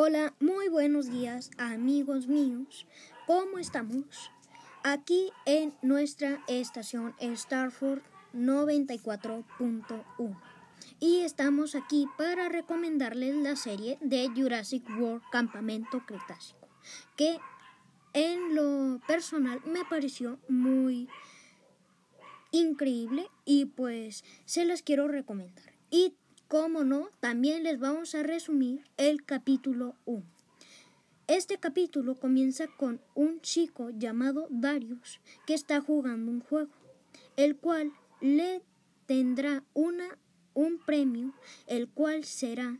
Hola, muy buenos días amigos míos. ¿Cómo estamos? Aquí en nuestra estación Starford 94.1. Y estamos aquí para recomendarles la serie de Jurassic World Campamento Cretácico, que en lo personal me pareció muy increíble y pues se las quiero recomendar. Y como no, también les vamos a resumir el capítulo 1. Este capítulo comienza con un chico llamado Darius que está jugando un juego, el cual le tendrá una, un premio, el cual será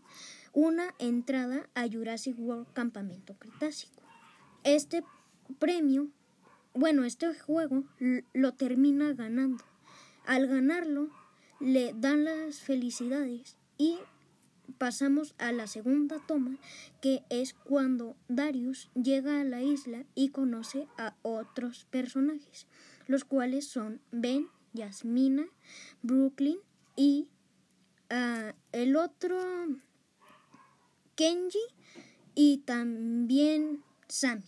una entrada a Jurassic World Campamento Cretácico. Este premio, bueno, este juego lo termina ganando. Al ganarlo, le dan las felicidades y pasamos a la segunda toma, que es cuando Darius llega a la isla y conoce a otros personajes, los cuales son Ben, Yasmina, Brooklyn y uh, el otro Kenji y también Sammy,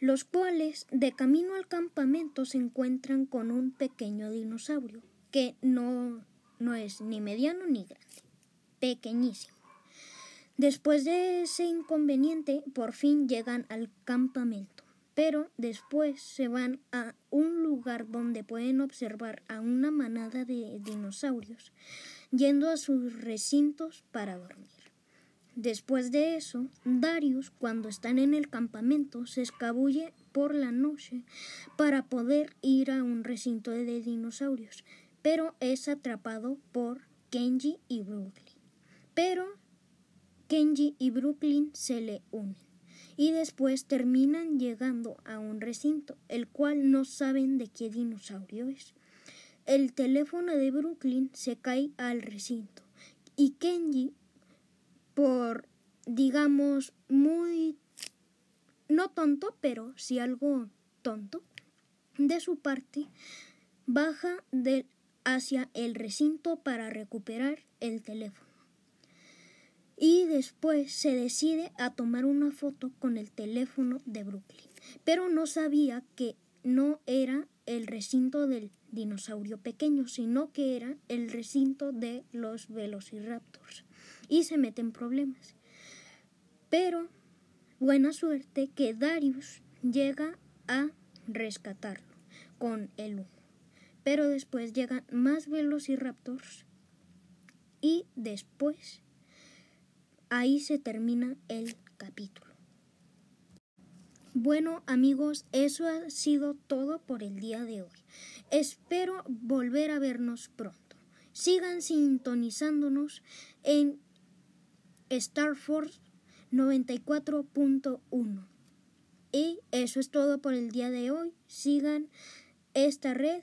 los cuales de camino al campamento se encuentran con un pequeño dinosaurio que no no es ni mediano ni grande, pequeñísimo. Después de ese inconveniente, por fin llegan al campamento, pero después se van a un lugar donde pueden observar a una manada de dinosaurios yendo a sus recintos para dormir. Después de eso, Darius, cuando están en el campamento, se escabulle por la noche para poder ir a un recinto de dinosaurios, pero es atrapado por Kenji y Brooklyn. Pero Kenji y Brooklyn se le unen y después terminan llegando a un recinto, el cual no saben de qué dinosaurio es. El teléfono de Brooklyn se cae al recinto y Kenji, por digamos muy no tonto, pero sí algo tonto, de su parte, baja del hacia el recinto para recuperar el teléfono. Y después se decide a tomar una foto con el teléfono de Brooklyn, pero no sabía que no era el recinto del dinosaurio pequeño, sino que era el recinto de los velociraptors. Y se mete en problemas. Pero buena suerte que Darius llega a rescatarlo con el humo pero después llegan más velociraptors y después ahí se termina el capítulo. Bueno amigos, eso ha sido todo por el día de hoy. Espero volver a vernos pronto. Sigan sintonizándonos en Star Force 94.1. Y eso es todo por el día de hoy. Sigan esta red